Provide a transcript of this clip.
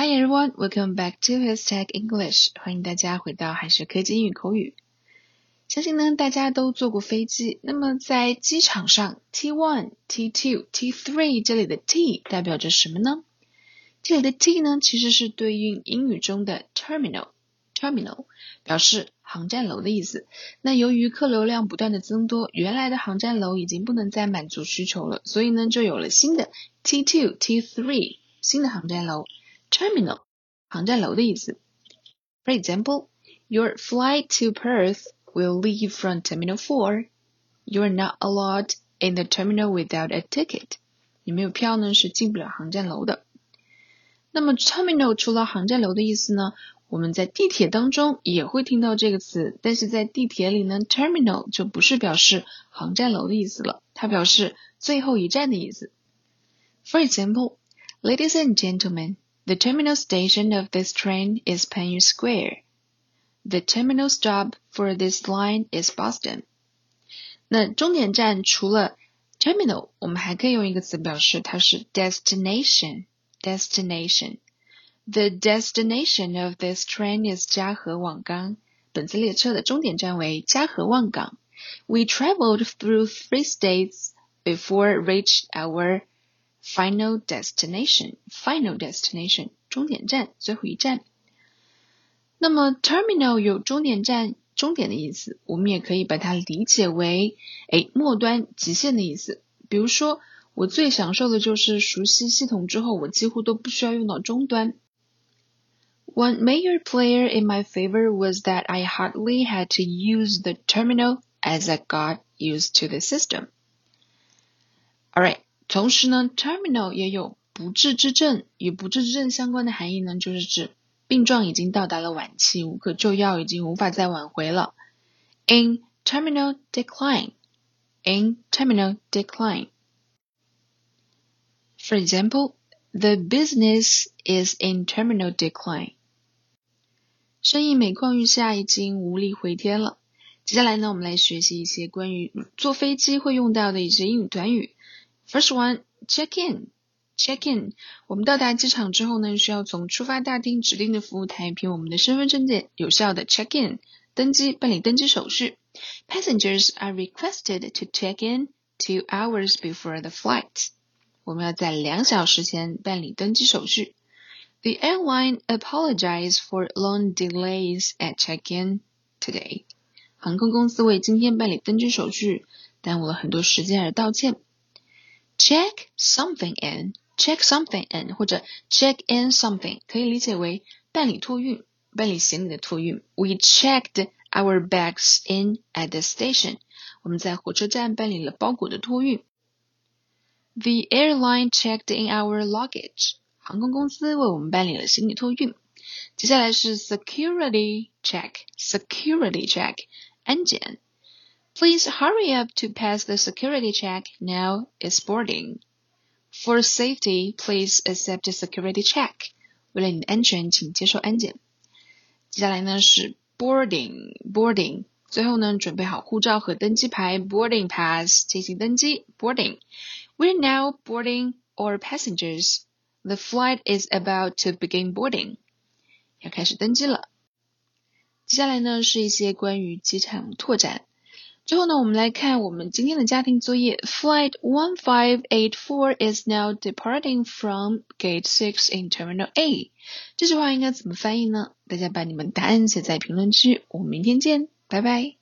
Hi everyone, welcome back to Hashtag English。欢迎大家回到海学科技英语口语。相信呢，大家都坐过飞机。那么在机场上，T one、T two、T three 这里的 T 代表着什么呢？这里的 T 呢，其实是对应英语中的 terminal，terminal 表示航站楼的意思。那由于客流量不断的增多，原来的航站楼已经不能再满足需求了，所以呢，就有了新的 T two、T three 新的航站楼。terminal 航站楼的意思。For example, your flight to Perth will leave from Terminal 4. You are not allowed in the terminal without a ticket. 你没有票呢，是进不了航站楼的。那么 terminal 除了航站楼的意思呢，我们在地铁当中也会听到这个词，但是在地铁里呢，terminal 就不是表示航站楼的意思了，它表示最后一站的意思。For example, ladies and gentlemen. The terminal station of this train is Panyu Square. The terminal stop for this line is Boston. 那终点站除了 terminal，我们还可以用一个词表示它是 destination。destination。The destination of this train is 嘉禾望岗。本次列车的终点站为嘉禾望岗。We traveled through three states before reached our Final destination, final destination，终点站，最后一站。那么 terminal 有终点站、终点的意思，我们也可以把它理解为，哎，末端、极限的意思。比如说，我最享受的就是熟悉系统之后，我几乎都不需要用到终端。One major player in my favor was that I hardly had to use the terminal as I got used to the system. 同时呢 terminal 也有不治之症与不治之症相关的含义呢就是指病状已经到达了晚期无可救药已经无法再挽回了。In terminal decline in terminal decline for example the business is in terminal decline 生意每况愈下已经无力回天了。接下来呢我们来学习一些关于坐飞机会用到的一些英语短语 First one, check in. Check in. 我们到达机场之后呢，需要从出发大厅指定的服务台凭我们的身份证件有效的 check in，登机办理登机手续。Passengers are requested to check in two hours before the flight. 我们要在两小时前办理登机手续。The airline apologized for long delays at check-in today. 航空公司为今天办理登机手续耽误了很多时间而道歉。 check something in, check something in 或者 check in something 可以理解为办理托运，办理行李的托运。We checked our bags in at the station。我们在火车站办理了包裹的托运。The airline checked in our luggage。航空公司为我们办理了行李托运。接下来是 security check，security check 安检。 Please hurry up to pass the security check. Now it's boarding. For safety, please accept the security check. 为了你的安全，请接受安检。接下来呢是 boarding boarding，最后呢准备好护照和登机牌 boarding pass 进行登机 boarding。We're now boarding all passengers. The flight is about to begin boarding. 要开始登机了。接下来呢是一些关于机场拓展。 最后呢，我们来看我们今天的家庭作业。Flight one five eight four is now departing from Gate Six in Terminal A。这句话应该怎么翻译呢？大家把你们答案写在评论区。我们明天见，拜拜。